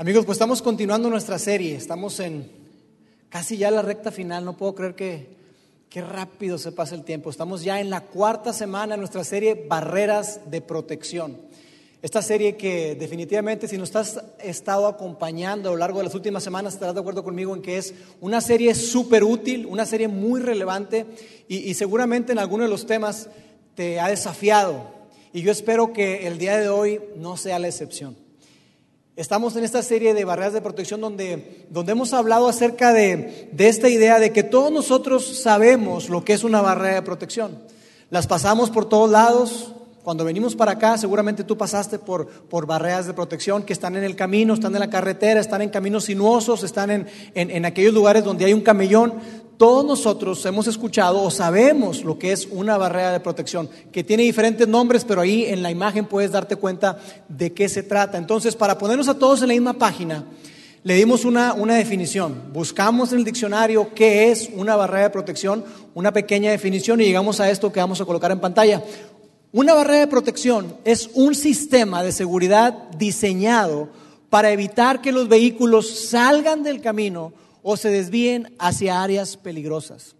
Amigos, pues estamos continuando nuestra serie, estamos en casi ya la recta final, no puedo creer que qué rápido se pasa el tiempo. Estamos ya en la cuarta semana de nuestra serie Barreras de Protección. Esta serie que definitivamente si nos has estado acompañando a lo largo de las últimas semanas estarás de acuerdo conmigo en que es una serie súper útil, una serie muy relevante y, y seguramente en algunos de los temas te ha desafiado. Y yo espero que el día de hoy no sea la excepción. Estamos en esta serie de barreras de protección donde, donde hemos hablado acerca de, de esta idea de que todos nosotros sabemos lo que es una barrera de protección. Las pasamos por todos lados, cuando venimos para acá, seguramente tú pasaste por, por, barreras de protección que están en el camino, están en la carretera, están en caminos sinuosos, están en, en, en, aquellos lugares donde hay un camellón. Todos nosotros hemos escuchado o sabemos lo que es una barrera de protección, que tiene diferentes nombres, pero ahí en la imagen puedes darte cuenta de qué se trata. Entonces, para ponernos a todos en la misma página, le dimos una, una definición. Buscamos en el diccionario qué es una barrera de protección, una pequeña definición y llegamos a esto que vamos a colocar en pantalla. Una barrera de protección es un sistema de seguridad diseñado para evitar que los vehículos salgan del camino o se desvíen hacia áreas peligrosas.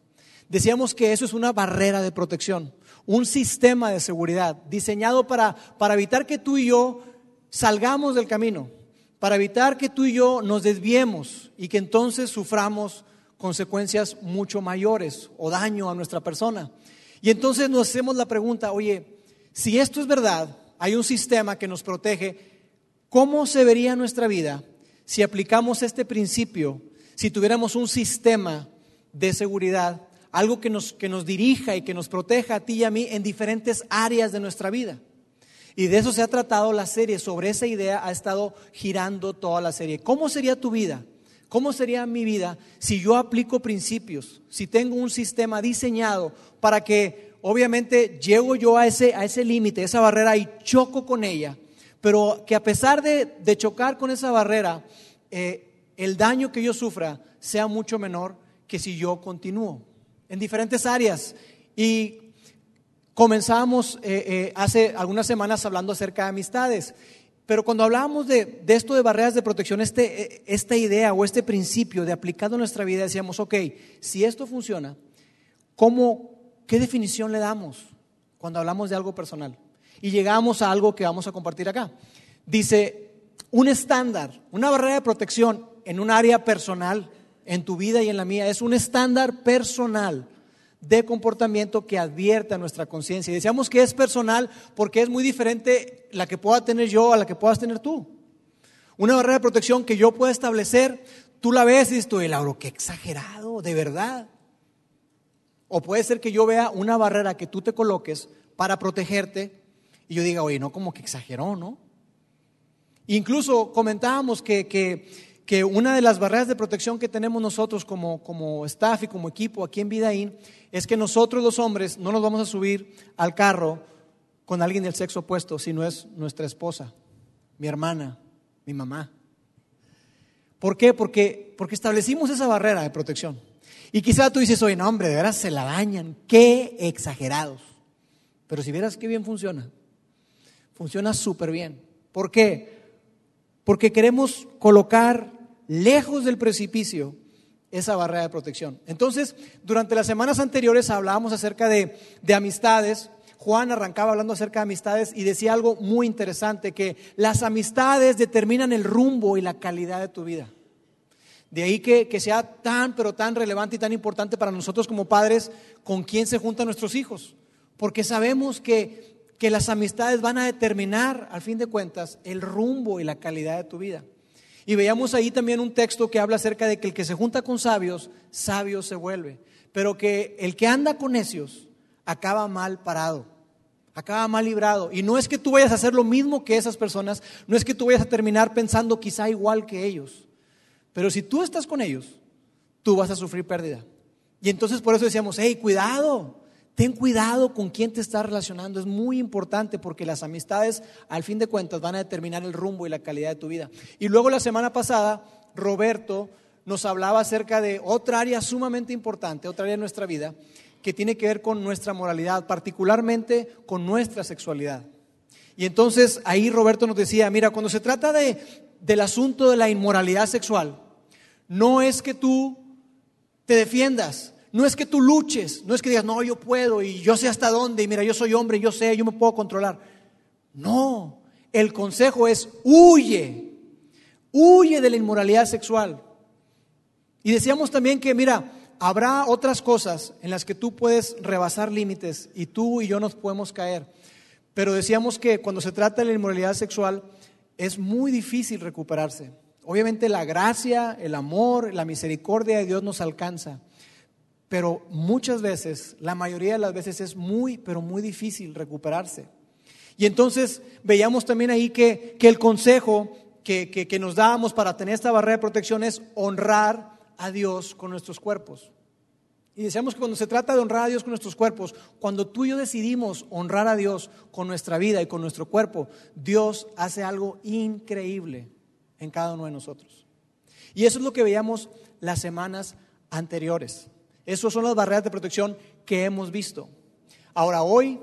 Decíamos que eso es una barrera de protección, un sistema de seguridad diseñado para, para evitar que tú y yo salgamos del camino, para evitar que tú y yo nos desviemos y que entonces suframos consecuencias mucho mayores o daño a nuestra persona. Y entonces nos hacemos la pregunta, oye, si esto es verdad, hay un sistema que nos protege, ¿cómo se vería nuestra vida si aplicamos este principio si tuviéramos un sistema de seguridad, algo que nos, que nos dirija y que nos proteja a ti y a mí en diferentes áreas de nuestra vida. Y de eso se ha tratado la serie, sobre esa idea ha estado girando toda la serie. ¿Cómo sería tu vida? ¿Cómo sería mi vida si yo aplico principios, si tengo un sistema diseñado para que obviamente llego yo a ese, a ese límite, esa barrera y choco con ella, pero que a pesar de, de chocar con esa barrera, eh, el daño que yo sufra sea mucho menor que si yo continúo en diferentes áreas. Y comenzamos eh, eh, hace algunas semanas hablando acerca de amistades. Pero cuando hablábamos de, esto de barreras de protección, este, eh, esta idea o este principio de aplicado en nuestra vida, decíamos, ok, si esto funciona, ¿cómo, ¿qué definición le damos cuando hablamos de algo personal? Y llegamos a algo que vamos a compartir acá. Dice, un estándar, una barrera de protección en un área personal, en tu vida y en la mía. Es un estándar personal de comportamiento que advierte a nuestra conciencia. Y decíamos que es personal porque es muy diferente la que pueda tener yo a la que puedas tener tú. Una barrera de protección que yo pueda establecer, tú la ves y dices tú, Lauro, qué exagerado, de verdad. O puede ser que yo vea una barrera que tú te coloques para protegerte y yo diga, oye, no, como que exageró, ¿no? Incluso comentábamos que, que que una de las barreras de protección que tenemos nosotros como, como staff y como equipo aquí en Vidaín es que nosotros los hombres no nos vamos a subir al carro con alguien del sexo opuesto, si no es nuestra esposa, mi hermana, mi mamá. ¿Por qué? Porque, porque establecimos esa barrera de protección. Y quizá tú dices, oye, no, hombre, de veras se la bañan, qué exagerados. Pero si vieras qué bien funciona, funciona súper bien. ¿Por qué? Porque queremos colocar lejos del precipicio, esa barrera de protección. Entonces, durante las semanas anteriores hablábamos acerca de, de, amistades. Juan arrancaba hablando acerca de amistades y decía algo muy interesante, que las amistades determinan el rumbo y la calidad de tu vida. De ahí que, que sea tan, pero tan relevante y tan importante para nosotros como padres con quién se juntan nuestros hijos. Porque sabemos que, que las amistades van a determinar, al fin de cuentas, el rumbo y la calidad de tu vida. Y veíamos ahí también un texto que habla acerca de que el que se junta con sabios, sabio se vuelve. Pero que el que anda con necios acaba mal parado, acaba mal librado. Y no es que tú vayas a hacer lo mismo que esas personas, no es que tú vayas a terminar pensando quizá igual que ellos. Pero si tú estás con ellos, tú vas a sufrir pérdida. Y entonces por eso decíamos, hey, cuidado, Ten cuidado con quién te estás relacionando, es muy importante porque las amistades al fin de cuentas van a determinar el rumbo y la calidad de tu vida. Y luego la semana pasada, Roberto nos hablaba acerca de otra área sumamente importante, otra área de nuestra vida, que tiene que ver con nuestra moralidad, particularmente con nuestra sexualidad. Y entonces ahí Roberto nos decía, mira, cuando se trata de, del asunto de la inmoralidad sexual no es que tú te defiendas, no es que tú luches, no es que digas, no, yo puedo y yo sé hasta dónde, y mira, yo soy hombre, yo sé, yo me puedo controlar. No, el consejo es huye, huye de la inmoralidad sexual. Y decíamos también que, mira, habrá otras cosas en las que tú puedes rebasar límites y tú y yo nos podemos caer. Pero decíamos que cuando se trata de la inmoralidad sexual es muy difícil recuperarse. Obviamente la gracia, el amor, la misericordia de Dios nos alcanza. Pero muchas veces, la mayoría de las veces es muy, pero muy difícil recuperarse. Y entonces veíamos también ahí que, el consejo que, que nos dábamos para tener esta barrera de protección es honrar a Dios con nuestros cuerpos. Y decíamos que cuando se trata de honrar a Dios con nuestros cuerpos, cuando tú y yo decidimos honrar a Dios con nuestra vida y con nuestro cuerpo, Dios hace algo increíble en cada uno de nosotros. Y eso es lo que veíamos las semanas anteriores. Esas son las barreras de protección que hemos visto. Ahora, hoy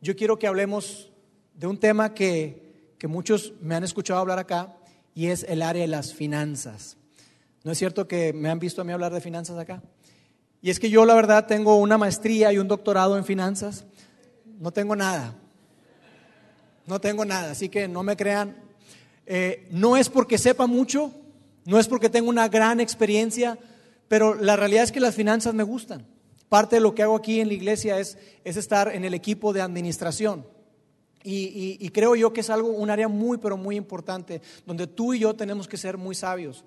yo quiero que hablemos de un tema que, que muchos me han escuchado hablar acá y es el área de las finanzas. ¿No es cierto que me han visto a mí hablar de finanzas acá? Y es que yo la verdad tengo una maestría y un doctorado en finanzas. No tengo nada. No tengo nada, así que no me crean. Eh, no es porque sepa mucho, no es porque tengo una gran experiencia, pero la realidad es que las finanzas me gustan. Parte de lo que hago aquí en la iglesia es, es estar en el equipo de administración. Y, y, creo yo que es algo, un área muy, pero muy importante, donde tú y yo tenemos que ser muy sabios.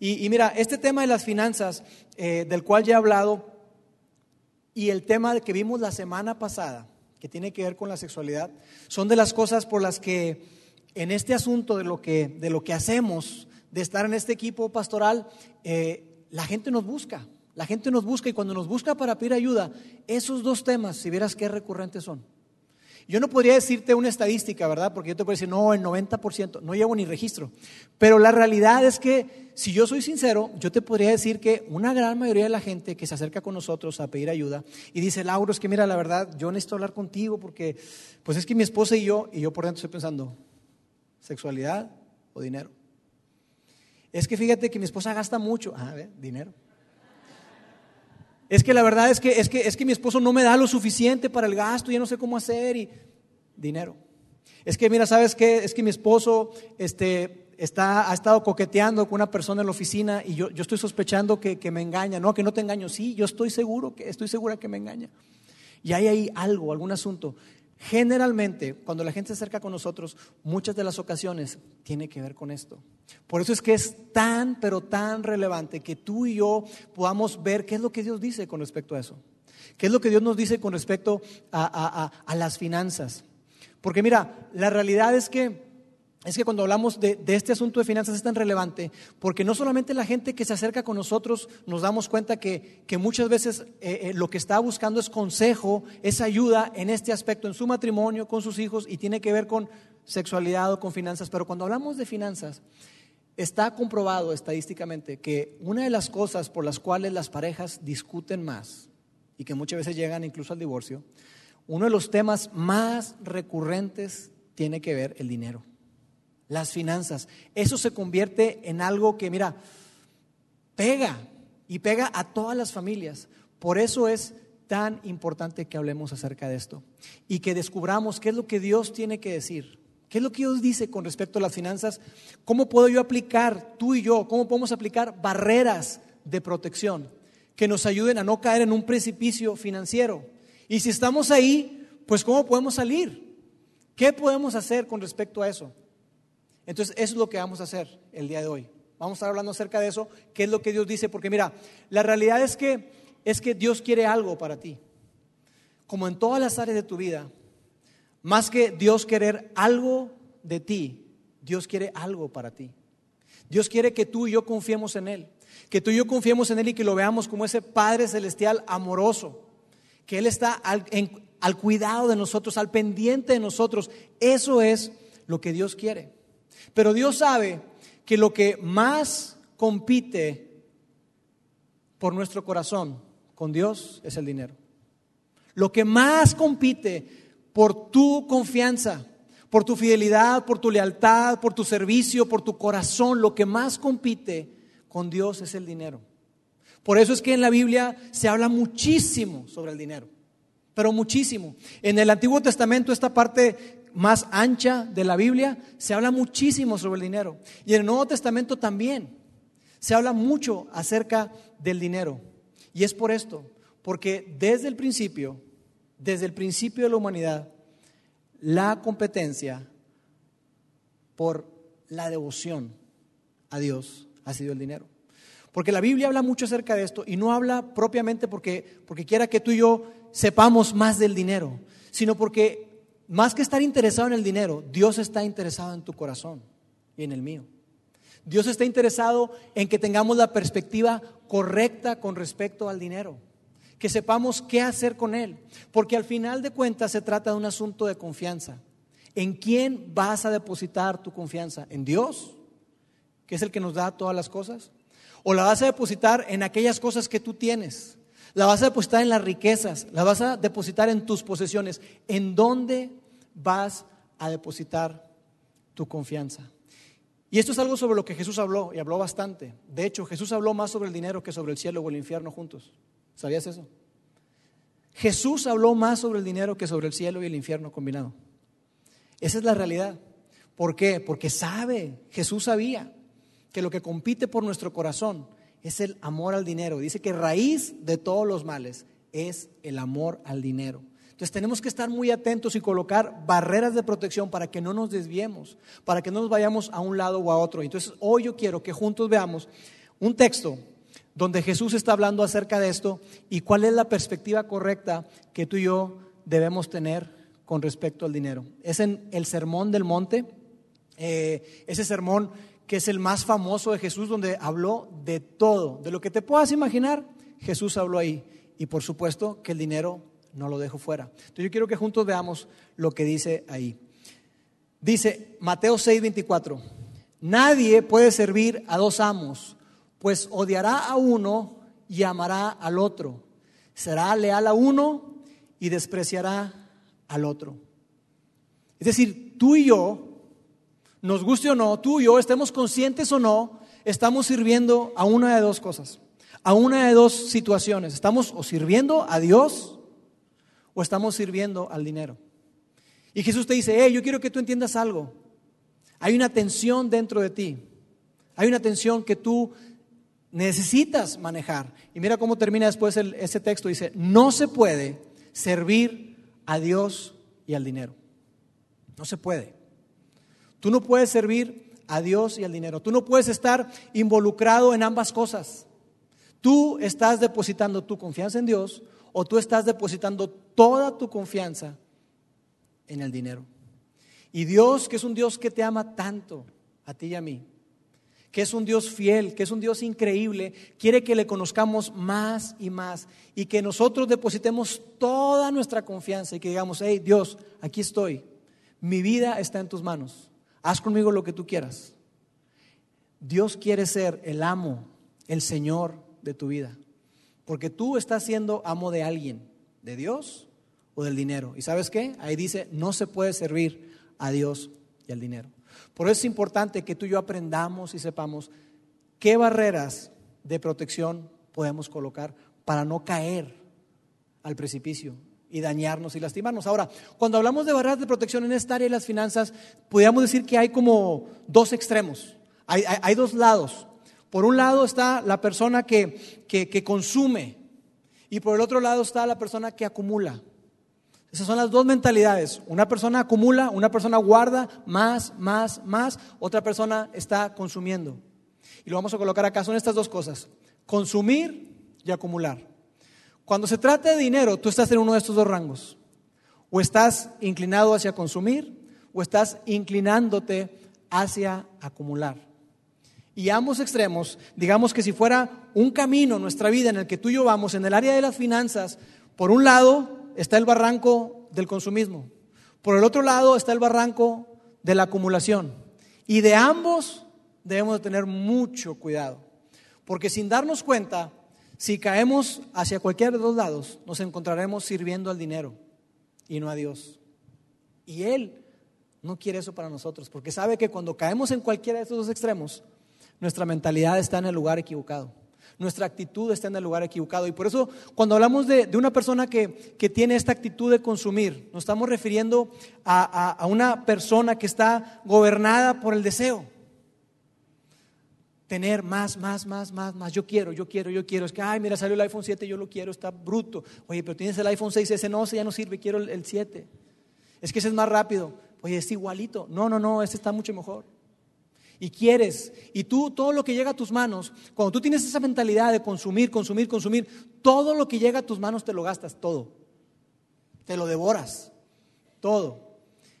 Y, mira, este tema de las finanzas, eh, del cual ya he hablado, y el tema que vimos la semana pasada, que tiene que ver con la sexualidad, son de las cosas por las que en este asunto de lo que, de lo que hacemos, de estar en este equipo pastoral, eh, la gente nos busca. La gente nos busca y cuando nos busca para pedir ayuda, esos dos temas, si vieras qué recurrentes son. Yo no podría decirte una estadística, ¿verdad? Porque yo te puedo decir, no, el 90%, no llevo ni registro. Pero la realidad es que, si yo soy sincero, yo te podría decir que una gran mayoría de la gente que se acerca con nosotros a pedir ayuda y dice, Lauro, es que mira, la verdad, yo necesito hablar contigo porque, pues es que mi esposa y yo, y yo por dentro estoy pensando, ¿sexualidad o dinero? Es que fíjate que mi esposa gasta mucho. Ah, a ver, dinero. Es que la verdad es que, es que, es que mi esposo no me da lo suficiente para el gasto, ya no sé cómo hacer y dinero. Es que mira, ¿sabes qué? Es que mi esposo este, está, ha estado coqueteando con una persona en la oficina y yo, yo estoy sospechando que, que, me engaña. No, que no te engaño. Sí, yo estoy seguro, que estoy segura que me engaña. Y hay ahí algo, algún asunto. Generalmente, cuando la gente se acerca con nosotros, muchas de las ocasiones tiene que ver con esto. Por eso es que es tan, pero tan relevante que tú y yo podamos ver qué es lo que Dios dice con respecto a eso. ¿Qué es lo que Dios nos dice con respecto a, a las finanzas? Porque mira, la realidad es que es que cuando hablamos de, este asunto de finanzas es tan relevante porque no solamente la gente que se acerca con nosotros nos damos cuenta que, muchas veces eh, eh, lo que está buscando es consejo, es ayuda en este aspecto, en su matrimonio, con sus hijos y tiene que ver con sexualidad o con finanzas. Pero cuando hablamos de finanzas, está comprobado estadísticamente que una de las cosas por las cuales las parejas discuten más y que muchas veces llegan incluso al divorcio, uno de los temas más recurrentes tiene que ver el dinero las finanzas. Eso se convierte en algo que, mira, pega y pega a todas las familias. Por eso es tan importante que hablemos acerca de esto y que descubramos qué es lo que Dios tiene que decir. ¿Qué es lo que Dios dice con respecto a las finanzas? ¿Cómo puedo yo aplicar, tú y yo, cómo podemos aplicar barreras de protección que nos ayuden a no caer en un precipicio financiero? Y si estamos ahí, pues ¿cómo podemos salir? ¿Qué podemos hacer con respecto a eso? Entonces, eso es lo que vamos a hacer el día de hoy. Vamos a estar hablando acerca de eso, qué es lo que Dios dice, porque mira, la realidad es que es que Dios quiere algo para ti. Como en todas las áreas de tu vida, más que Dios querer algo de ti, Dios quiere algo para ti. Dios quiere que tú y yo confiemos en Él, que tú y yo confiemos en Él y que lo veamos como ese Padre celestial amoroso, que Él está al, al cuidado de nosotros, al pendiente de nosotros. Eso es lo que Dios quiere. Pero Dios sabe que lo que más compite por nuestro corazón con Dios es el dinero. Lo que más compite por tu confianza, por tu fidelidad, por tu lealtad, por tu servicio, por tu corazón. Lo que más compite con Dios es el dinero. Por eso es que en la Biblia se habla muchísimo sobre el dinero, pero muchísimo. En el Antiguo Testamento, esta parte más ancha de la Biblia, se habla muchísimo sobre el dinero. Y en el Nuevo Testamento también se habla mucho acerca del dinero. Y es por esto, porque desde el principio, desde el principio de la humanidad, la competencia por la devoción a Dios ha sido el dinero. Porque la Biblia habla mucho acerca de esto y no habla propiamente porque, porque quiera que tú y yo sepamos más del dinero, sino porque más que estar interesado en el dinero, Dios está interesado en tu corazón y en el mío. Dios está interesado en que tengamos la perspectiva correcta con respecto al dinero, que sepamos qué hacer con él, porque al final de cuentas se trata de un asunto de confianza. ¿En quién vas a depositar tu confianza? ¿En Dios, que es el que nos da todas las cosas? ¿O la vas a depositar en aquellas cosas que tú tienes? ¿La vas a depositar en las riquezas? ¿La vas a depositar en tus posesiones? ¿En dónde vas a depositar tu confianza? Y esto es algo sobre lo que Jesús habló, y habló bastante. De hecho, Jesús habló más sobre el dinero que sobre el cielo o el infierno juntos. ¿Sabías eso? Jesús habló más sobre el dinero que sobre el cielo y el infierno combinado. Esa es la realidad. ¿Por qué? Porque sabe, Jesús sabía que lo que compite por nuestro corazón es el amor al dinero. Dice que raíz de todos los males es el amor al dinero. Entonces tenemos que estar muy atentos y colocar barreras de protección para que no nos desviemos, para que no nos vayamos a un lado o a otro. Entonces hoy yo quiero que juntos veamos un texto donde Jesús está hablando acerca de esto y cuál es la perspectiva correcta que tú y yo debemos tener con respecto al dinero. Es en el Sermón del Monte, eh, ese sermón que es el más famoso de Jesús, donde habló de todo, de lo que te puedas imaginar, Jesús habló ahí. Y por supuesto que el dinero no lo dejo fuera. Entonces yo quiero que juntos veamos lo que dice ahí. Dice Mateo 6:24, nadie puede servir a dos amos, pues odiará a uno y amará al otro. Será leal a uno y despreciará al otro. Es decir, tú y yo, nos guste o no, tú y yo, estemos conscientes o no, estamos sirviendo a una de dos cosas, a una de dos situaciones. Estamos o sirviendo a Dios o estamos sirviendo al dinero. Y Jesús te dice, hey, yo quiero que tú entiendas algo. Hay una tensión dentro de ti. Hay una tensión que tú necesitas manejar. Y mira cómo termina después ese texto. Dice, no se puede servir a Dios y al dinero. No se puede. Tú no puedes servir a Dios y al dinero. Tú no puedes estar involucrado en ambas cosas. Tú estás depositando tu confianza en Dios o tú estás depositando toda tu confianza en el dinero. Y Dios, que es un Dios que te ama tanto, a ti y a mí, que es un Dios fiel, que es un Dios increíble, quiere que le conozcamos más y más y que nosotros depositemos toda nuestra confianza y que digamos, hey Dios, aquí estoy, mi vida está en tus manos, haz conmigo lo que tú quieras. Dios quiere ser el amo, el Señor de tu vida. Porque tú estás siendo amo de alguien, de Dios o del dinero. ¿Y sabes qué? Ahí dice, no se puede servir a Dios y al dinero. Por eso es importante que tú y yo aprendamos y sepamos qué barreras de protección podemos colocar para no caer al precipicio y dañarnos y lastimarnos. Ahora, cuando hablamos de barreras de protección en esta área de las finanzas, podríamos decir que hay como dos extremos, hay, hay dos lados. Por un lado está la persona que, que, consume y por el otro lado está la persona que acumula. Esas son las dos mentalidades. Una persona acumula, una persona guarda más, más, más, otra persona está consumiendo. Y lo vamos a colocar acá, son estas dos cosas, consumir y acumular. Cuando se trata de dinero, tú estás en uno de estos dos rangos. O estás inclinado hacia consumir o estás inclinándote hacia acumular. Y ambos extremos, digamos que si fuera un camino nuestra vida en el que tú y yo vamos, en el área de las finanzas, por un lado está el barranco del consumismo, por el otro lado está el barranco de la acumulación. Y de ambos debemos de tener mucho cuidado, porque sin darnos cuenta, si caemos hacia cualquiera de los lados, nos encontraremos sirviendo al dinero y no a Dios. Y Él No quiere eso para nosotros, porque sabe que cuando caemos en cualquiera de estos dos extremos, nuestra mentalidad está en el lugar equivocado. Nuestra actitud está en el lugar equivocado. Y por eso cuando hablamos de, una persona que, tiene esta actitud de consumir, nos estamos refiriendo a una persona que está gobernada por el deseo tener más, más, más, más, más. Yo quiero, yo quiero, yo quiero. Es que, ay, mira, salió el iPhone 7, yo lo quiero, está bruto. Oye, pero tienes el iPhone 6, ese no, ese ya no sirve, quiero el, 7. Es que ese es más rápido. Oye, es igualito. No, no, no, ese está mucho mejor. Y quieres, y tú, todo lo que llega a tus manos, cuando tú tienes esa mentalidad de consumir, consumir, consumir, todo lo que llega a tus manos te lo gastas, todo. Te lo devoras, todo.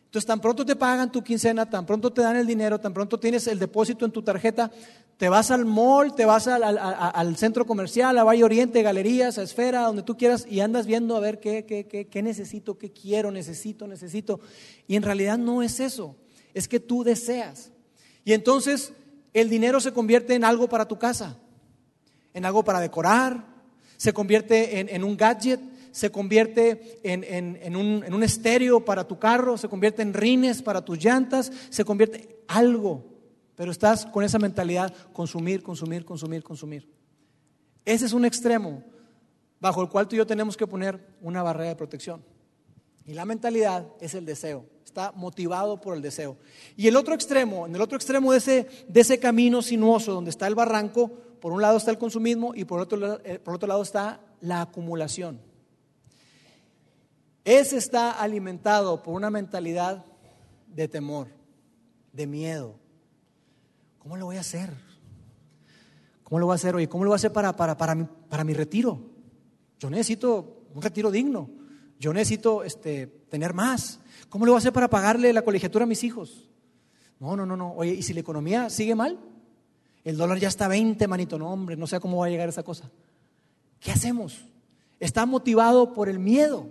Entonces, tan pronto te pagan tu quincena, tan pronto te dan el dinero, tan pronto tienes el depósito en tu tarjeta, te vas al mall, te vas al, centro comercial, a Valle Oriente, galerías, a Esfera, donde tú quieras, y andas viendo a ver qué, qué, qué, qué necesito, qué quiero, necesito, necesito. Y en realidad no es eso, es que tú deseas. Y entonces el dinero se convierte en algo para tu casa, en algo para decorar, se convierte en, en un gadget, se convierte en, un, estéreo para tu carro, se convierte en rines para tus llantas, se convierte en algo. Pero estás con esa mentalidad, consumir, consumir, consumir, consumir. Ese es un extremo bajo el cual tú y yo tenemos que poner una barrera de protección. Y la mentalidad es el deseo, está motivado por el deseo. Y el otro extremo, en el otro extremo de ese, de ese camino sinuoso donde está el barranco, por un lado está el consumismo y por otro, eh, por otro lado está la acumulación. Ese está alimentado por una mentalidad de temor, de miedo. ¿Cómo lo voy a hacer? ¿Cómo lo voy a hacer? Oye, ¿cómo lo voy a hacer para, para, para, mi, para mi retiro? Yo necesito un retiro digno. Yo necesito este, tener más. ¿Cómo lo voy a hacer para pagarle la colegiatura a mis hijos? No, no, no, no. Oye, ¿y si la economía sigue mal? El dólar ya está a 20, manito. No, hombre, no sé cómo va a llegar esa cosa. ¿Qué hacemos? Está motivado por el miedo.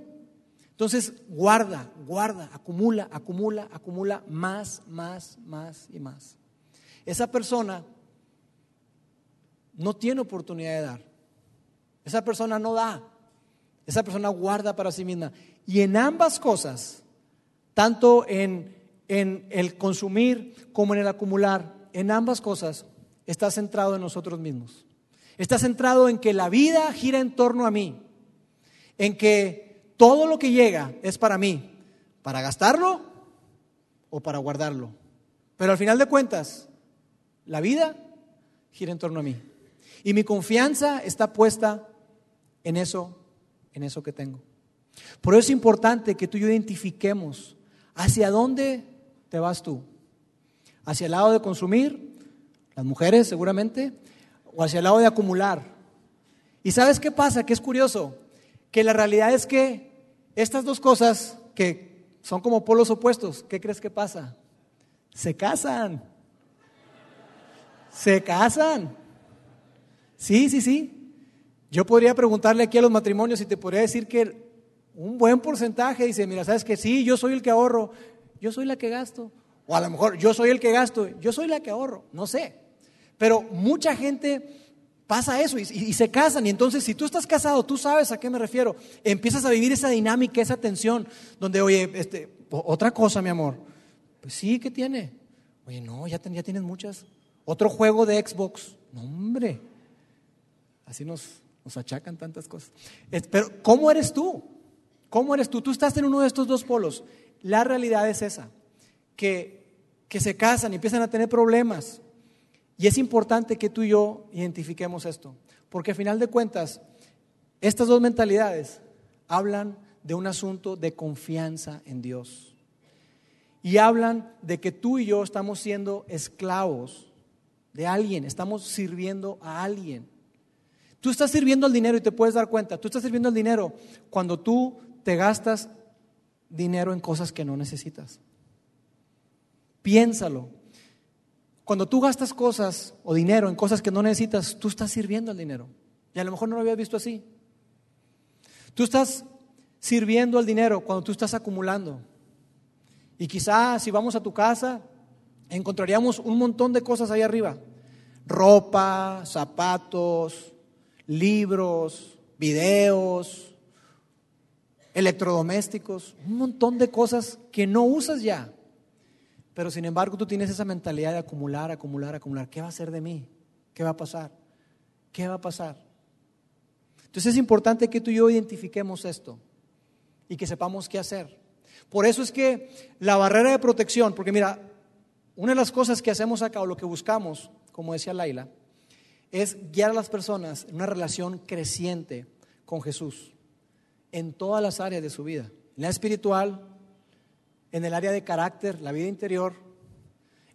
Entonces, guarda, guarda, acumula, acumula, acumula más, más, más y más. Esa persona no tiene oportunidad de dar. Esa persona no da. Esa persona guarda para sí misma. Y en ambas cosas, tanto en, el consumir como en el acumular, en ambas cosas está centrado en nosotros mismos. Está centrado en que la vida gira en torno a mí, en que todo lo que llega es para mí, para gastarlo o para guardarlo. Pero al final de cuentas, la vida gira en torno a mí. Y mi confianza está puesta en eso, en eso que tengo. Por eso es importante que tú y yo identifiquemos hacia dónde te vas tú. Hacia el lado de consumir, las mujeres seguramente, o hacia el lado de acumular. ¿Y sabes qué pasa? Que es curioso, que la realidad es que estas dos cosas que son como polos opuestos, ¿qué crees que pasa? Se casan. Se casan. Sí, sí, sí. Yo podría preguntarle aquí a los matrimonios y te podría decir que un buen porcentaje dice, mira, sabes que sí, yo soy el que ahorro, yo soy la que gasto. O a lo mejor yo soy el que gasto, yo soy la que ahorro, no sé. Pero mucha gente pasa eso y, se casan. Y entonces, si tú estás casado, tú sabes a qué me refiero. Empiezas a vivir esa dinámica, esa tensión, donde, oye, este, otra cosa, mi amor. Pues sí, ¿qué tiene? Oye, no, ya, ya tienes muchas. Otro juego de Xbox. No, hombre. Así nos, nos achacan tantas cosas. Pero, ¿cómo eres tú? ¿Cómo eres tú? Tú estás en uno de estos dos polos. La realidad es esa, que, que se casan y empiezan a tener problemas y es importante que tú y yo identifiquemos esto, porque al final de cuentas, estas dos mentalidades hablan de un asunto de confianza en Dios. Y hablan de que tú y yo estamos siendo esclavos de alguien, estamos sirviendo a alguien. Tú estás sirviendo al dinero y te puedes dar cuenta, tú estás sirviendo al dinero cuando tú te gastas dinero en cosas que no necesitas. Piénsalo. Cuando tú gastas cosas o dinero en cosas que no necesitas, tú estás sirviendo al dinero. Y a lo mejor no lo habías visto así. Tú estás sirviendo al dinero cuando tú estás acumulando. Y quizás si vamos a tu casa, encontraríamos un montón de cosas ahí arriba. Ropa, zapatos, libros, videos, electrodomésticos, un montón de cosas que no usas ya. Pero sin embargo tú tienes esa mentalidad de acumular, acumular, acumular. ¿Qué va a ser de mí? ¿Qué va a pasar? ¿Qué va a pasar? Entonces es importante que tú y yo identifiquemos esto y que sepamos qué hacer. Por eso es que la barrera de protección, porque mira, una de las cosas que hacemos acá o lo que buscamos, como decía Laila, es guiar a las personas en una relación creciente con Jesús en todas las áreas de su vida, en la espiritual, en el área de carácter, la vida interior,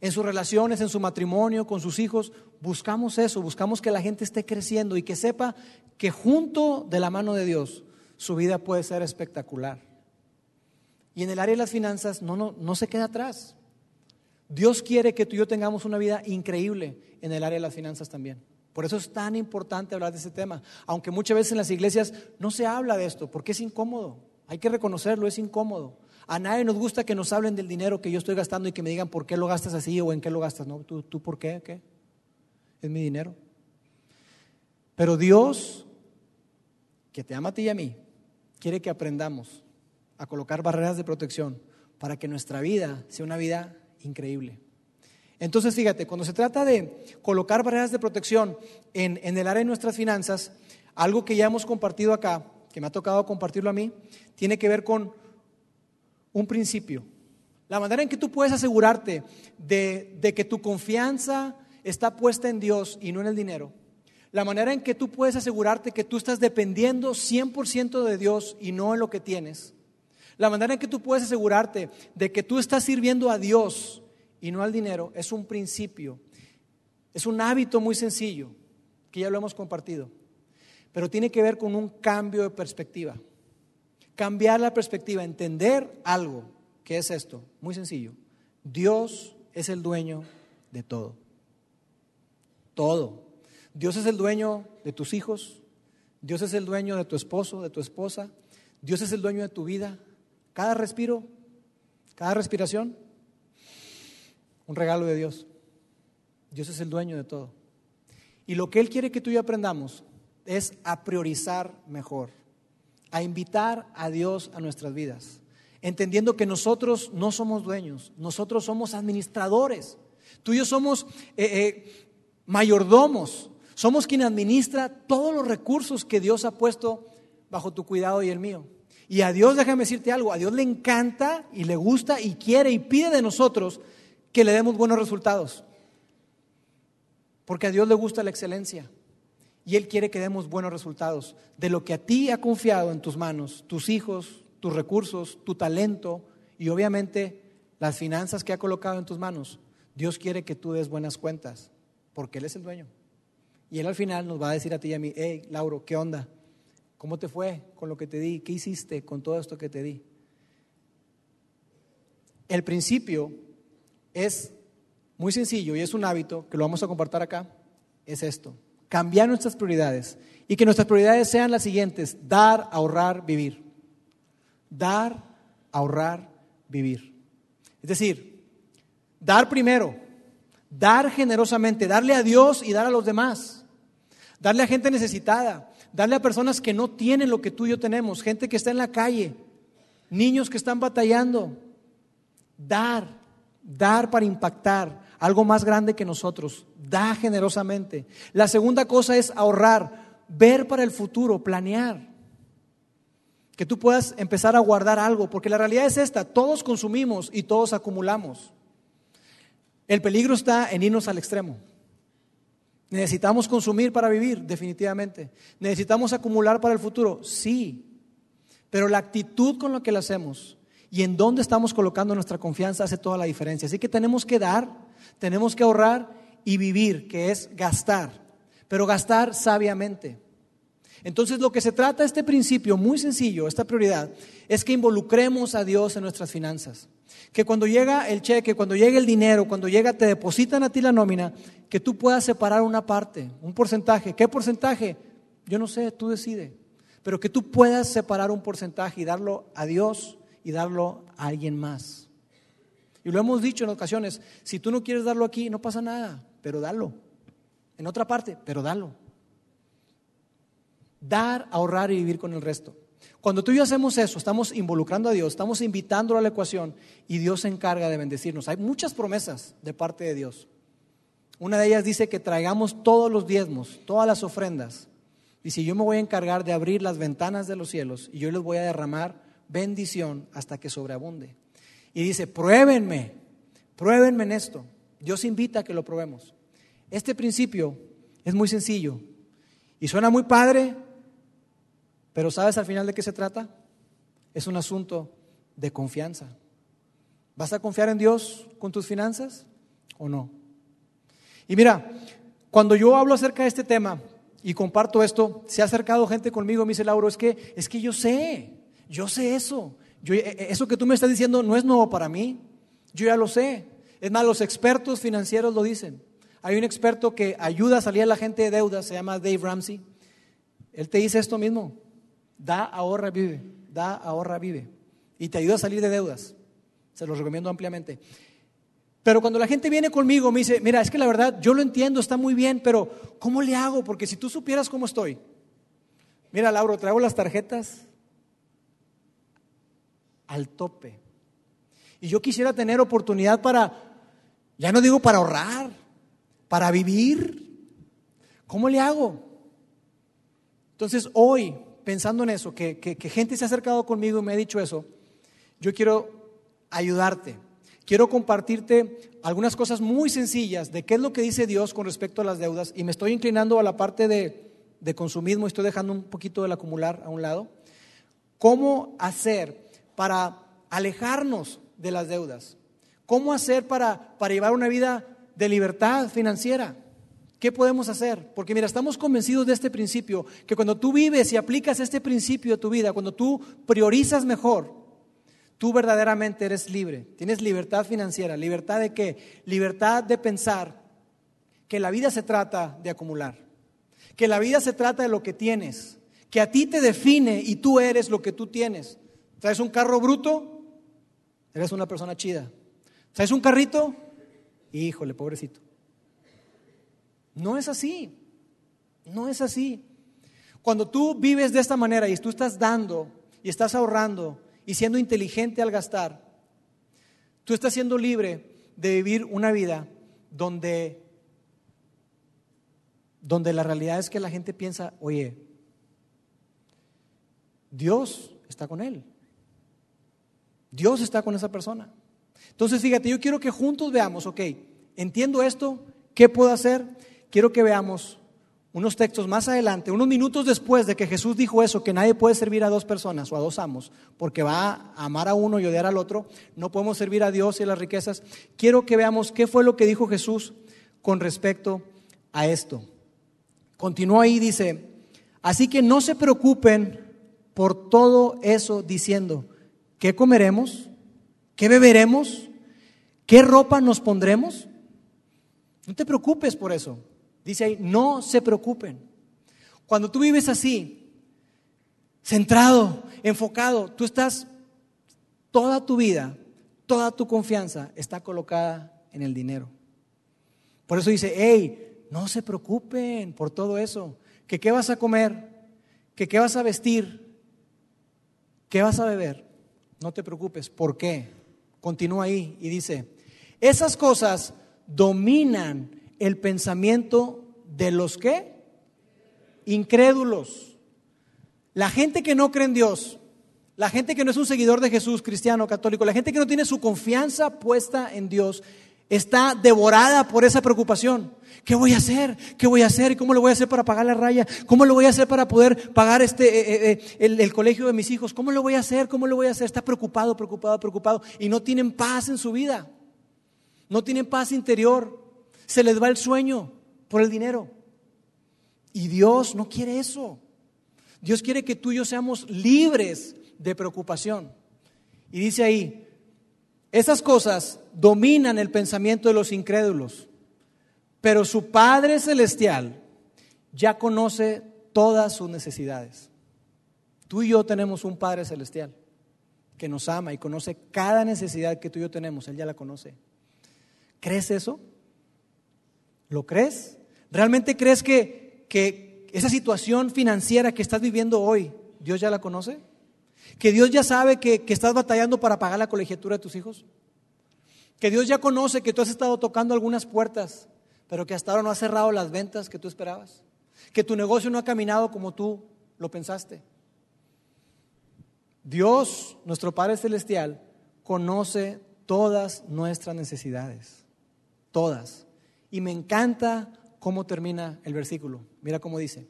en sus relaciones, en su matrimonio, con sus hijos. Buscamos eso, buscamos que la gente esté creciendo y que sepa que junto de la mano de Dios su vida puede ser espectacular. Y en el área de las finanzas no, no, no se queda atrás. Dios quiere que tú y yo tengamos una vida increíble en el área de las finanzas también. Por eso es tan importante hablar de ese tema. Aunque muchas veces en las iglesias no se habla de esto, porque es incómodo. Hay que reconocerlo, es incómodo. A nadie nos gusta que nos hablen del dinero que yo estoy gastando y que me digan por qué lo gastas así o en qué lo gastas. No, tú, tú por qué, qué. Es mi dinero. Pero Dios, que te ama a ti y a mí, quiere que aprendamos a colocar barreras de protección para que nuestra vida sea una vida increíble. Entonces, fíjate, cuando se trata de colocar barreras de protección en, en, el área de nuestras finanzas, algo que ya hemos compartido acá, que me ha tocado compartirlo a mí, tiene que ver con un principio. La manera en que tú puedes asegurarte de, de que tu confianza está puesta en Dios y no en el dinero. La manera en que tú puedes asegurarte que tú estás dependiendo 100% de Dios y no en lo que tienes. La manera en que tú puedes asegurarte de que tú estás sirviendo a Dios y no al dinero es un principio, es un hábito muy sencillo, que ya lo hemos compartido, pero tiene que ver con un cambio de perspectiva. Cambiar la perspectiva, entender algo, que es esto, muy sencillo. Dios es el dueño de todo. Todo. Dios es el dueño de tus hijos, Dios es el dueño de tu esposo, de tu esposa, Dios es el dueño de tu vida. Cada respiro, cada respiración, un regalo de Dios. Dios es el dueño de todo. Y lo que Él quiere que tú y yo aprendamos es a priorizar mejor, a invitar a Dios a nuestras vidas, entendiendo que nosotros no somos dueños, nosotros somos administradores. Tú y yo somos eh, eh, mayordomos, somos quien administra todos los recursos que Dios ha puesto bajo tu cuidado y el mío. Y a Dios, déjame decirte algo, a Dios le encanta y le gusta y quiere y pide de nosotros que le demos buenos resultados. Porque a Dios le gusta la excelencia. Y Él quiere que demos buenos resultados de lo que a ti ha confiado en tus manos, tus hijos, tus recursos, tu talento y obviamente las finanzas que ha colocado en tus manos. Dios quiere que tú des buenas cuentas, porque Él es el dueño. Y Él al final nos va a decir a ti y a mí, hey, Lauro, ¿qué onda? ¿Cómo te fue con lo que te di? ¿Qué hiciste con todo esto que te di? El principio es muy sencillo y es un hábito que lo vamos a compartir acá, es esto, cambiar nuestras prioridades y que nuestras prioridades sean las siguientes, dar, ahorrar, vivir. Dar, ahorrar, vivir. Es decir, dar primero, dar generosamente, darle a Dios y dar a los demás, darle a gente necesitada, darle a personas que no tienen lo que tú y yo tenemos, gente que está en la calle, niños que están batallando, dar dar para impactar algo más grande que nosotros. Da generosamente. La segunda cosa es ahorrar, ver para el futuro, planear. Que tú puedas empezar a guardar algo, porque la realidad es esta, todos consumimos y todos acumulamos. El peligro está en irnos al extremo. Necesitamos consumir para vivir, definitivamente. Necesitamos acumular para el futuro, sí. Pero la actitud con la que lo hacemos y en dónde estamos colocando nuestra confianza hace toda la diferencia. Así que tenemos que dar, tenemos que ahorrar y vivir, que es gastar, pero gastar sabiamente. Entonces lo que se trata este principio muy sencillo, esta prioridad, es que involucremos a Dios en nuestras finanzas. Que cuando llega el cheque, cuando llega el dinero, cuando llega, te depositan a ti la nómina, que tú puedas separar una parte, un porcentaje. ¿Qué porcentaje? Yo no sé, tú decides. Pero que tú puedas separar un porcentaje y darlo a Dios y darlo a alguien más. Y lo hemos dicho en ocasiones, si tú no quieres darlo aquí, no pasa nada, pero dalo. En otra parte, pero dalo. Dar, ahorrar y vivir con el resto. Cuando tú y yo hacemos eso, estamos involucrando a Dios, estamos invitándolo a la ecuación y Dios se encarga de bendecirnos. Hay muchas promesas de parte de Dios. Una de ellas dice que traigamos todos los diezmos, todas las ofrendas. Dice, yo me voy a encargar de abrir las ventanas de los cielos y yo les voy a derramar bendición hasta que sobreabunde. Y dice, pruébenme, pruébenme en esto. Dios invita a que lo probemos. Este principio es muy sencillo y suena muy padre, pero ¿sabes al final de qué se trata? Es un asunto de confianza. ¿Vas a confiar en Dios con tus finanzas o no? Y mira, cuando yo hablo acerca de este tema y comparto esto, se ha acercado gente conmigo, me dice Lauro, es que, es que yo sé, yo sé eso. Eh, eh, eso que tú me estás diciendo no es nuevo para mí, yo ya lo sé. Es más, los expertos financieros lo dicen. Hay un experto que ayuda a salir a la gente de deudas, se llama Dave Ramsey. Él te dice esto mismo, da, ahorra, vive, da, ahorra, vive. Y te ayuda a salir de deudas. Se los recomiendo ampliamente. Pero cuando la gente viene conmigo, me dice, mira, es que la verdad, yo lo entiendo, está muy bien, pero ¿cómo le hago? Porque si tú supieras cómo estoy. Mira, Lauro, traigo las tarjetas al tope. Y yo quisiera tener oportunidad para, ya no digo para ahorrar, para vivir. ¿Cómo le hago? Entonces hoy, pensando en eso, que, que gente se ha acercado conmigo y me ha dicho eso, yo quiero ayudarte quiero compartirte algunas cosas muy sencillas de qué es lo que dice Dios con respecto a las deudas y me estoy inclinando a la parte de, de consumismo estoy dejando un poquito del acumular a un lado. ¿Cómo hacer para alejarnos de las deudas? ¿Cómo hacer para, para llevar una vida de libertad financiera? ¿Qué podemos hacer? Porque mira, estamos convencidos de este principio, que cuando tú vives y aplicas este principio a tu vida, cuando tú priorizas mejor, tú verdaderamente eres libre. Tienes libertad financiera. ¿Libertad de qué? Libertad de pensar que la vida se trata de acumular. Que la vida se trata de lo que tienes. Que a ti te define y tú eres lo que tú tienes. ¿Traes un carro bruto? Eres una persona chida. ¿Traes un carrito? Híjole, pobrecito. No es así. No es así. Cuando tú vives de esta manera y tú estás dando y estás ahorrando y siendo inteligente al gastar, tú estás siendo libre de vivir una vida donde, donde la realidad es que la gente piensa, oye, Dios está con él. Dios está con esa persona. Entonces, fíjate, yo quiero que juntos veamos, ok, entiendo esto, ¿qué puedo hacer? Quiero que veamos unos textos más adelante, unos minutos después de que Jesús dijo eso, que nadie puede servir a dos personas o a dos amos, porque va a amar a uno y odiar al otro, no podemos servir a Dios y a las riquezas. Quiero que veamos qué fue lo que dijo Jesús con respecto a esto. Continúa ahí, dice, así que no se preocupen por todo eso diciendo, ¿qué comeremos? ¿Qué beberemos? ¿Qué ropa nos pondremos? No te preocupes por eso. Dice ahí, no se preocupen. Cuando tú vives así, centrado, enfocado, tú estás, toda tu vida, toda tu confianza está colocada en el dinero. Por eso dice, hey, no se preocupen por todo eso. ¿Que qué vas a comer? ¿Que qué vas a vestir? ¿Qué vas a beber? No te preocupes. ¿Por qué? Continúa ahí y dice, esas cosas dominan el pensamiento de los que? Incrédulos. La gente que no cree en Dios, la gente que no es un seguidor de Jesús, cristiano, católico, la gente que no tiene su confianza puesta en Dios, está devorada por esa preocupación. ¿Qué voy a hacer? ¿Qué voy a hacer? ¿Cómo lo voy a hacer para pagar la raya? ¿Cómo lo voy a hacer para poder pagar este, eh, eh, eh, el, el, colegio de mis hijos? ¿Cómo lo voy a hacer? ¿Cómo lo voy a hacer? Está preocupado, preocupado, preocupado y no tienen paz en su vida. No tienen paz interior se les va el sueño por el dinero. Y Dios no quiere eso. Dios quiere que tú y yo seamos libres de preocupación. Y dice ahí, esas cosas dominan el pensamiento de los incrédulos, pero su Padre Celestial ya conoce todas sus necesidades. Tú y yo tenemos un Padre Celestial que nos ama y conoce cada necesidad que tú y yo tenemos, Él ya la conoce. ¿Crees eso? ¿Lo crees? ¿Realmente crees que, que esa situación financiera que estás viviendo hoy, Dios ya la conoce? Que Dios ya sabe que, estás batallando para pagar la colegiatura de tus hijos. Que Dios ya conoce que tú has estado tocando algunas puertas, pero que hasta ahora no has cerrado las ventas que tú esperabas. Que tu negocio no ha caminado como tú lo pensaste. Dios, nuestro Padre Celestial, conoce todas nuestras necesidades. Todas. Y me encanta cómo termina el versículo. Mira cómo dice.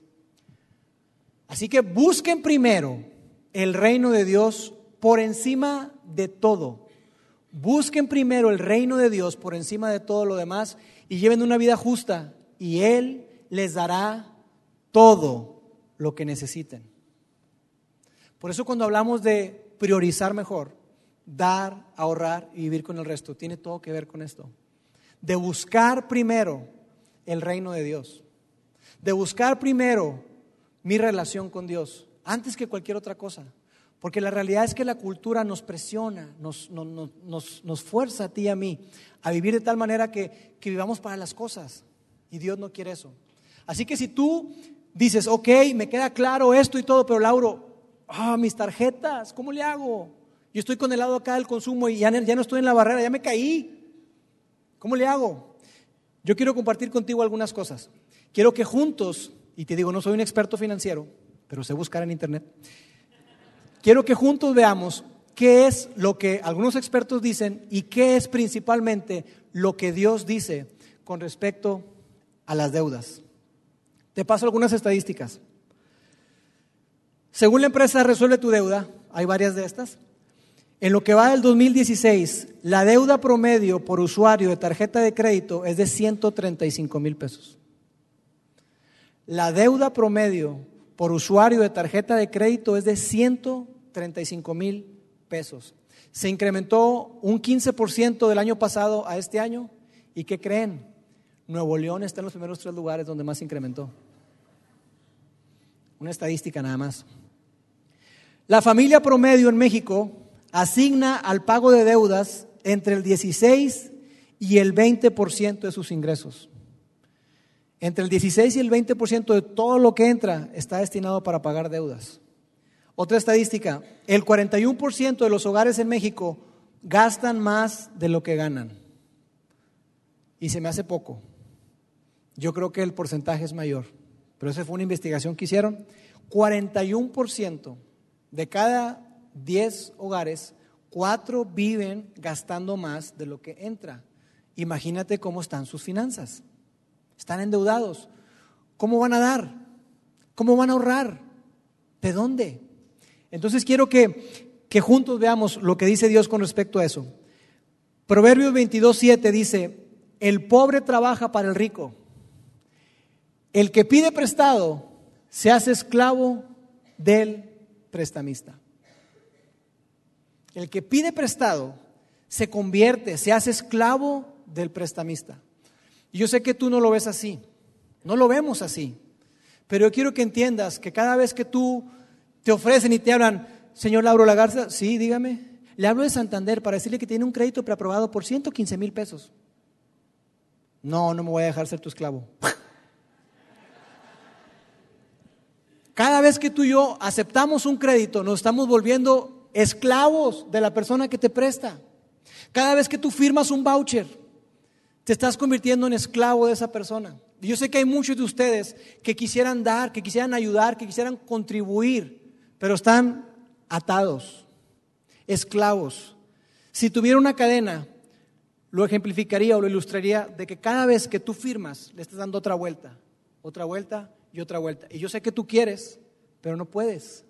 Así que busquen primero el reino de Dios por encima de todo. Busquen primero el reino de Dios por encima de todo lo demás y lleven una vida justa y Él les dará todo lo que necesiten. Por eso cuando hablamos de priorizar mejor, dar, ahorrar y vivir con el resto, tiene todo que ver con esto. De buscar primero el reino de Dios. De buscar primero mi relación con Dios, antes que cualquier otra cosa. Porque la realidad es que la cultura nos presiona, nos, nos, fuerza a ti y a mí a vivir de tal manera que, que vivamos para las cosas. Y Dios no quiere eso. Así que si tú dices, ok, me queda claro esto y todo, pero Lauro, ah, mis tarjetas, ¿cómo le hago? Yo estoy con el lado acá del consumo y ya, ya no estoy en la barrera, ya me caí. ¿Cómo le hago? Yo quiero compartir contigo algunas cosas. Quiero que juntos, y te digo, no soy un experto financiero, pero sé buscar en internet. Quiero que juntos veamos qué es lo que algunos expertos dicen y qué es principalmente lo que Dios dice con respecto a las deudas. Te paso algunas estadísticas. Según la empresa Resuelve tu deuda, hay varias de estas. En lo que va del 2016, la deuda promedio por usuario de tarjeta de crédito es de 135 mil pesos. La deuda promedio por usuario de tarjeta de crédito es de 135 mil pesos. Se incrementó un 15% del año pasado a este año. ¿Y qué creen? Nuevo León está en los primeros tres lugares donde más se incrementó. Una estadística nada más. La familia promedio en México asigna al pago de deudas entre el 16 y el 20% de sus ingresos. Entre el 16 y el 20% de todo lo que entra está destinado para pagar deudas. Otra estadística, el 41% de los hogares en México gastan más de lo que ganan. Y se me hace poco. Yo creo que el porcentaje es mayor pero esa fue una investigación que hicieron, 41% de cada 10 hogares, 4 viven gastando más de lo que entra. Imagínate cómo están sus finanzas. Están endeudados. ¿Cómo van a dar? ¿Cómo van a ahorrar? ¿De dónde? Entonces quiero que, que juntos veamos lo que dice Dios con respecto a eso. Proverbios 22, 7 dice, el pobre trabaja para el rico el que pide prestado se hace esclavo del prestamista. El que pide prestado se convierte, se hace esclavo del prestamista. Y yo sé que tú no lo ves así, no lo vemos así, pero yo quiero que entiendas que cada vez que tú te ofrecen y te hablan, señor Lauro Lagarza, sí, dígame, le hablo de Santander para decirle que tiene un crédito preaprobado por 115 mil pesos. No, no me voy a dejar ser tu esclavo. Cada vez que tú y yo aceptamos un crédito, nos estamos volviendo esclavos de la persona que te presta. Cada vez que tú firmas un voucher, te estás convirtiendo en esclavo de esa persona. Yo sé que hay muchos de ustedes que quisieran dar, que quisieran ayudar, que quisieran contribuir, pero están atados, esclavos. Si tuviera una cadena, lo ejemplificaría o lo ilustraría de que cada vez que tú firmas, le estás dando otra vuelta, otra vuelta y otra vuelta. Y yo sé que tú quieres, pero no puedes.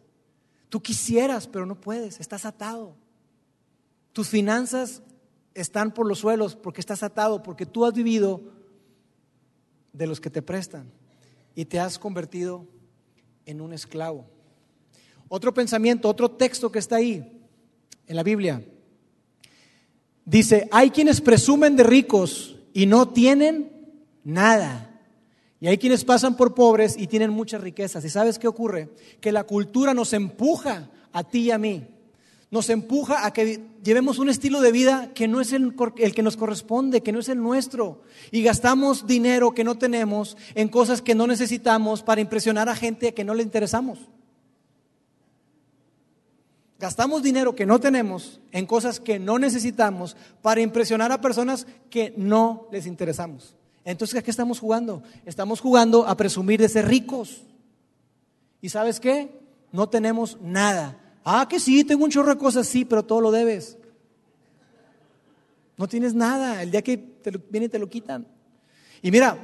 Tú quisieras, pero no puedes. Estás atado. Tus finanzas están por los suelos porque estás atado, porque tú has vivido de los que te prestan y te has convertido en un esclavo. Otro pensamiento, otro texto que está ahí en la Biblia. Dice, hay quienes presumen de ricos y no tienen nada. Y hay quienes pasan por pobres y tienen muchas riquezas. ¿Y sabes qué ocurre? Que la cultura nos empuja a ti y a mí. Nos empuja a que llevemos un estilo de vida que no es el, que nos corresponde, que no es el nuestro. Y gastamos dinero que no tenemos en cosas que no necesitamos para impresionar a gente que no le interesamos. Gastamos dinero que no tenemos en cosas que no necesitamos para impresionar a personas que no les interesamos. Entonces, ¿a qué estamos jugando? Estamos jugando a presumir de ser ricos. ¿Y sabes qué? No tenemos nada. Ah, que sí, tengo un chorro de cosas, sí, pero todo lo debes. No tienes nada. El día que te lo, viene te lo quitan. Y mira,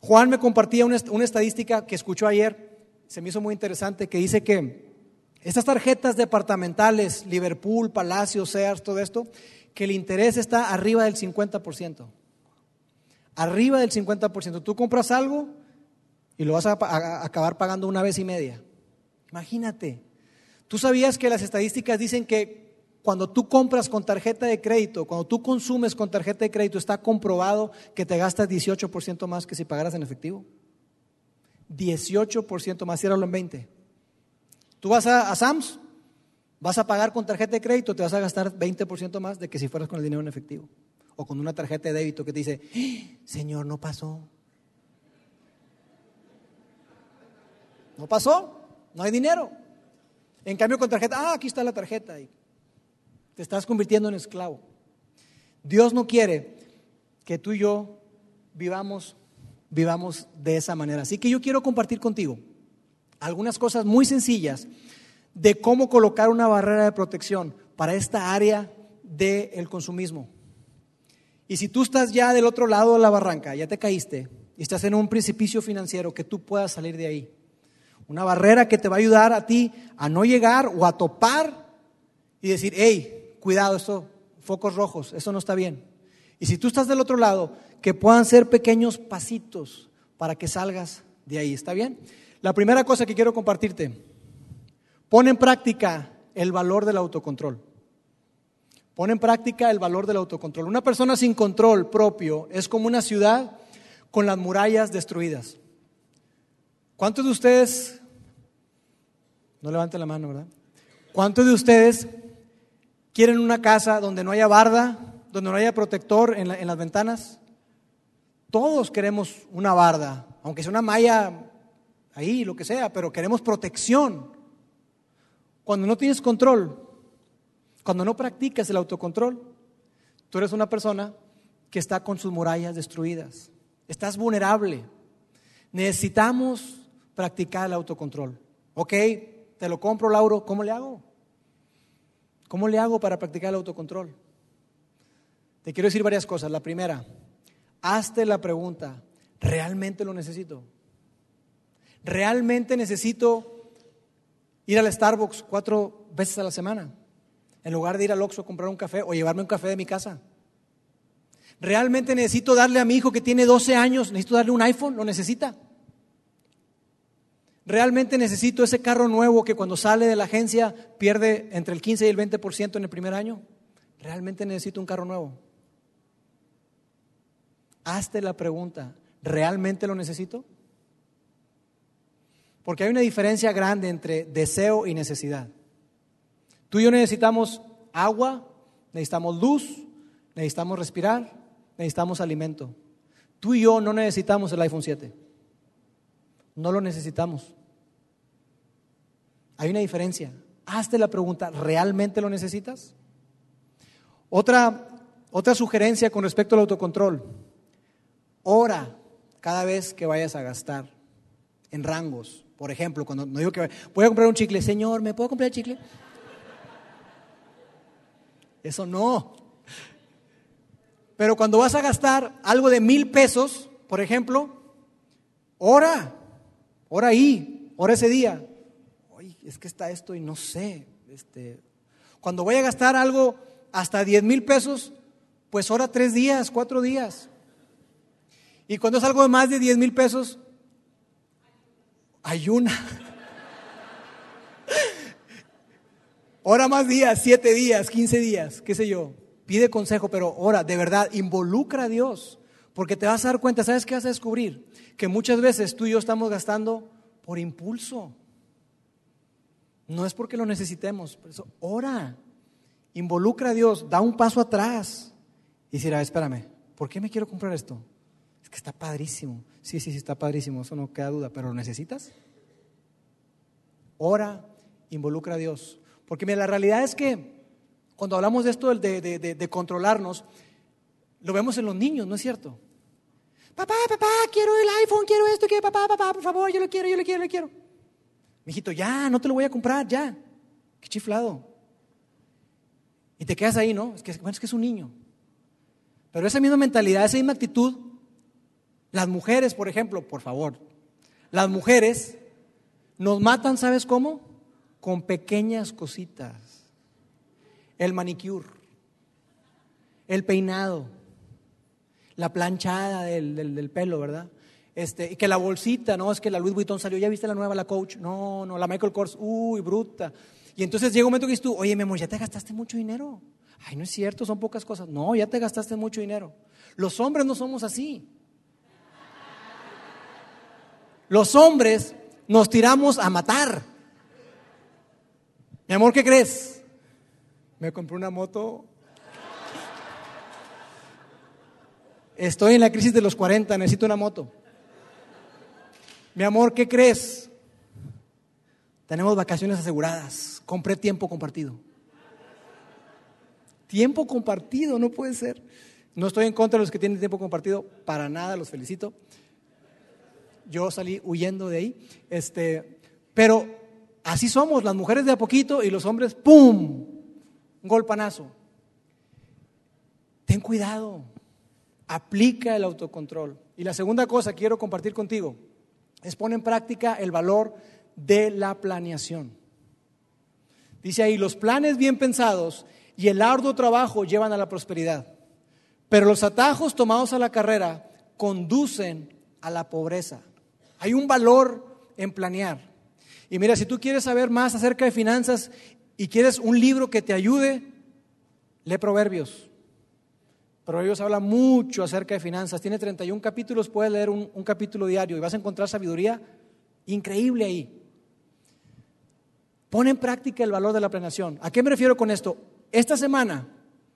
Juan me compartía una, estadística que escuchó ayer, se me hizo muy interesante, que dice que estas tarjetas departamentales, Liverpool, Palacio, Sears, todo esto, que el interés está arriba del 50%. Arriba del 50%. Tú compras algo y lo vas a acabar pagando una vez y media. Imagínate. ¿Tú sabías que las estadísticas dicen que cuando tú compras con tarjeta de crédito, cuando tú consumes con tarjeta de crédito, está comprobado que te gastas 18% más que si pagaras en efectivo? 18% más, ciérralo en 20. Tú vas a, Sams, vas a pagar con tarjeta de crédito, te vas a gastar 20% más de que si fueras con el dinero en efectivo. O con una tarjeta de débito que te dice, ¡Ah, Señor, no pasó. No pasó, no hay dinero. En cambio con tarjeta, ah, aquí está la tarjeta. Te estás convirtiendo en esclavo. Dios no quiere que tú y yo vivamos, vivamos de esa manera. Así que yo quiero compartir contigo algunas cosas muy sencillas de cómo colocar una barrera de protección para esta área del consumismo. Y si tú estás ya del otro lado de la barranca, ya te caíste y estás en un precipicio financiero, que tú puedas salir de ahí. Una barrera que te va a ayudar a ti a no llegar o a topar y decir, hey, cuidado, esto, focos rojos, eso no está bien. Y si tú estás del otro lado, que puedan ser pequeños pasitos para que salgas de ahí, ¿está bien? La primera cosa que quiero compartirte, pon en práctica el valor del autocontrol. Pon en práctica el valor del autocontrol. Una persona sin control propio es como una ciudad con las murallas destruidas. ¿Cuántos de ustedes, no levanten la mano, ¿verdad? ¿Cuántos de ustedes quieren una casa donde no haya barda, donde no haya protector en, las ventanas? Todos queremos una barda, aunque sea una malla ahí, lo que sea, pero queremos protección. Cuando no tienes control, cuando no practicas el autocontrol, tú eres una persona que está con sus murallas destruidas. Estás vulnerable. Necesitamos practicar el autocontrol. Ok, te lo compro, Lauro, ¿cómo le hago? ¿Cómo le hago para practicar el autocontrol? Te quiero decir varias cosas. La primera, hazte la pregunta, ¿realmente lo necesito? ¿Realmente necesito ir al Starbucks cuatro veces a la semana? En lugar de ir al Oxxo a comprar un café o llevarme un café de mi casa. ¿Realmente necesito darle a mi hijo que tiene 12 años, necesito darle un iPhone? ¿Lo necesita? ¿Realmente necesito ese carro nuevo que cuando sale de la agencia pierde entre el 15 y el 20% en el primer año? ¿Realmente necesito un carro nuevo? Hazte la pregunta, ¿realmente lo necesito? Porque hay una diferencia grande entre deseo y necesidad. Tú y yo necesitamos agua, necesitamos luz, necesitamos respirar, necesitamos alimento. Tú y yo no necesitamos el iPhone 7. No lo necesitamos. Hay una diferencia. Hazte la pregunta, ¿realmente lo necesitas? Otra, otra sugerencia con respecto al autocontrol. Ora cada vez que vayas a gastar en rangos. Por ejemplo, cuando no digo que voy a comprar un chicle, Señor, ¿me puedo comprar chicle? Eso no. Pero cuando vas a gastar algo de mil pesos, por ejemplo, ora, ora ahí, ora ese día. Oye, es que está esto y no sé. Este, cuando voy a gastar algo hasta diez mil pesos, pues ora tres días, cuatro días. Y cuando es algo de más de diez mil pesos, ayuna. Ora más días, siete días, quince días, qué sé yo. Pide consejo, pero ora, de verdad, involucra a Dios. Porque te vas a dar cuenta, ¿sabes qué vas a descubrir? Que muchas veces tú y yo estamos gastando por impulso. No es porque lo necesitemos, por eso ora, involucra a Dios, da un paso atrás y dirá, espérame, ¿por qué me quiero comprar esto? Es que está padrísimo. Sí, sí, sí, está padrísimo, eso no queda duda, pero ¿lo necesitas? Ora, involucra a Dios. Porque mira, la realidad es que cuando hablamos de esto de, de, de, controlarnos, lo vemos en los niños, ¿no es cierto? Papá, papá, quiero el iPhone, quiero esto, quiero papá, papá, por favor, yo lo quiero, yo lo quiero, yo lo quiero. Mijito, ya, no te lo voy a comprar, ya. Qué chiflado. Y te quedas ahí, ¿no? Es que, bueno, es que es un niño. Pero esa misma mentalidad, esa misma actitud, las mujeres, por ejemplo, por favor, las mujeres nos matan, ¿sabes cómo? Con pequeñas cositas. El manicure, el peinado, la planchada del, pelo, ¿verdad? Este, y que la bolsita, no, es que la Louis Vuitton salió, ¿ya viste la nueva, la Coach? No, no, la Michael Kors, uy, bruta. Y entonces llega un momento que dices tú, oye, mi amor, ya te gastaste mucho dinero. Ay, no es cierto, son pocas cosas. No, ya te gastaste mucho dinero. Los hombres no somos así. Los hombres nos tiramos a matar. Mi amor, ¿qué crees? Me compré una moto. Estoy en la crisis de los 40, necesito una moto. Mi amor, ¿qué crees? Tenemos vacaciones aseguradas. Compré tiempo compartido. Tiempo compartido, no puede ser. No estoy en contra de los que tienen tiempo compartido, para nada, los felicito. Yo salí huyendo de ahí. Este, pero así somos, las mujeres de a poquito y los hombres, ¡pum! Un golpanazo. Ten cuidado, aplica el autocontrol. Y la segunda cosa que quiero compartir contigo es poner en práctica el valor de la planeación. Dice ahí, los planes bien pensados y el arduo trabajo llevan a la prosperidad, pero los atajos tomados a la carrera conducen a la pobreza. Hay un valor en planear. Y mira, si tú quieres saber más acerca de finanzas y quieres un libro que te ayude, lee Proverbios. Proverbios habla mucho acerca de finanzas. Tiene 31 capítulos, puedes leer un, un capítulo diario y vas a encontrar sabiduría increíble ahí. Pon en práctica el valor de la planeación. ¿A qué me refiero con esto? Esta semana,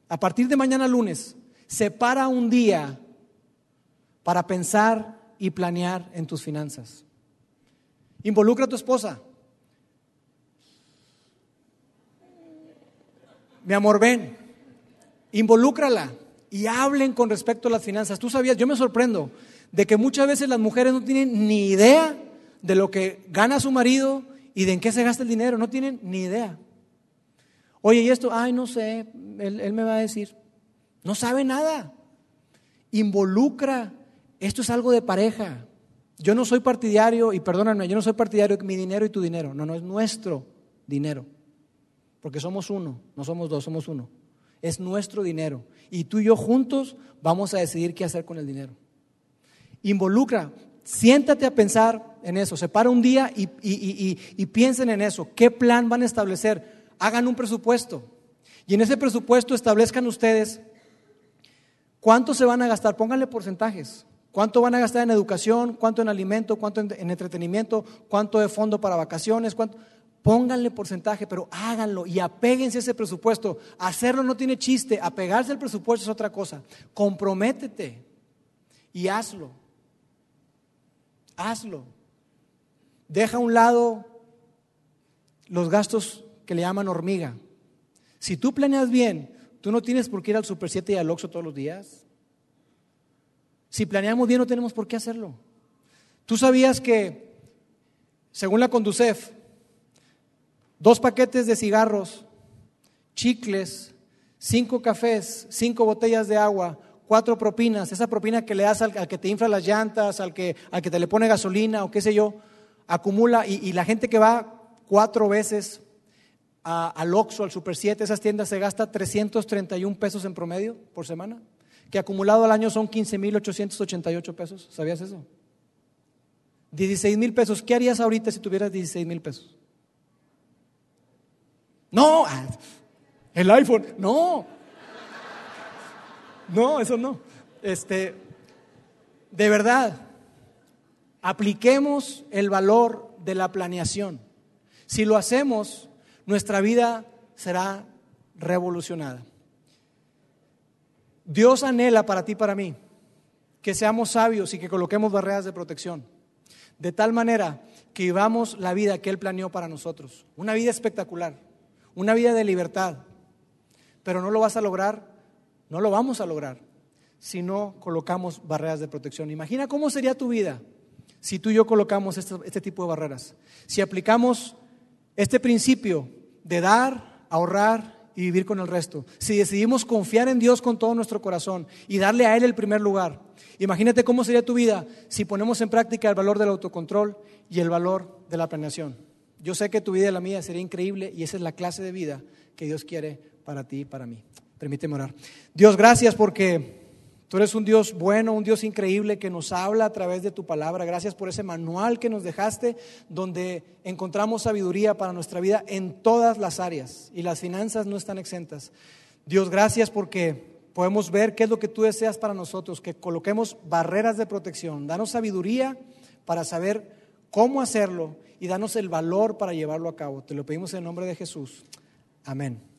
a partir de mañana lunes, separa un día para pensar y planear en tus finanzas. Involucra a tu esposa. Mi amor, ven, involúcrala y hablen con respecto a las finanzas. Tú sabías, yo me sorprendo de que muchas veces las mujeres no tienen ni idea de lo que gana su marido y de en qué se gasta el dinero, no tienen ni idea. Oye, ¿y esto? Ay, no sé, él, me va a decir. No sabe nada. Involucra. Esto es algo de pareja. Yo no soy partidario, y perdóname, yo no soy partidario de mi dinero y tu dinero. No, no, es nuestro dinero. Porque somos uno, no somos dos, somos uno. Es nuestro dinero. Y tú y yo juntos vamos a decidir qué hacer con el dinero. Involucra, siéntate a pensar en eso. Separa un día y, piensen en eso. ¿Qué plan van a establecer? hagan un presupuesto y en ese presupuesto establezcan ustedes cuánto se van a gastar, pónganle porcentajes. ¿Cuánto van a gastar en educación? ¿Cuánto en alimento? ¿Cuánto en, entretenimiento? ¿Cuánto de fondo para vacaciones? ¿Cuánto? Pónganle porcentaje, pero háganlo y apéguense a ese presupuesto. Hacerlo no tiene chiste, apegarse al presupuesto es otra cosa. Comprométete y hazlo. Hazlo. Deja a un lado los gastos que le llaman hormiga. Si tú planeas bien, tú no tienes por qué ir al Super 7 y al Oxxo todos los días. Si planeamos bien, no tenemos por qué hacerlo. Tú sabías que, según la Conducef, dos paquetes de cigarros, chicles, cinco cafés, cinco botellas de agua, cuatro propinas, esa propina que le das al, que te infla las llantas, al que, al que te le pone gasolina o qué sé yo, acumula y, la gente que va cuatro veces al Oxxo, al Super 7, esas tiendas se gasta 331 pesos en promedio por semana, que acumulado al año son 15.888 pesos. ¿Sabías eso? 16 mil pesos. ¿Qué harías ahorita si tuvieras 16 mil pesos? No, ah, el iPhone, no. No, eso no. Este, de verdad, apliquemos el valor de la planeación. Si lo hacemos, nuestra vida será revolucionada. Dios anhela para ti y para mí que seamos sabios y que coloquemos barreras de protección, de tal manera que vivamos la vida que Él planeó para nosotros, una vida espectacular, una vida de libertad. Pero no lo vas a lograr, no lo vamos a lograr si no colocamos barreras de protección. Imagina cómo sería tu vida si tú y yo colocamos este, este tipo de barreras. Si aplicamos este principio de dar, ahorrar y vivir con el resto. Si decidimos confiar en Dios con todo nuestro corazón y darle a Él el primer lugar. Imagínate cómo sería tu vida si ponemos en práctica el valor del autocontrol y el valor de la planeación. Yo sé que tu vida y la mía sería increíble y esa es la clase de vida que Dios quiere para ti y para mí. Permíteme orar. Dios, gracias porque Tú eres un Dios bueno, un Dios increíble que nos habla a través de tu palabra. Gracias por ese manual que nos dejaste donde encontramos sabiduría para nuestra vida en todas las áreas y las finanzas no están exentas. Dios, gracias porque podemos ver qué es lo que tú deseas para nosotros, que coloquemos barreras de protección. Danos sabiduría para saber cómo hacerlo y danos el valor para llevarlo a cabo. Te lo pedimos en el nombre de Jesús. Amén.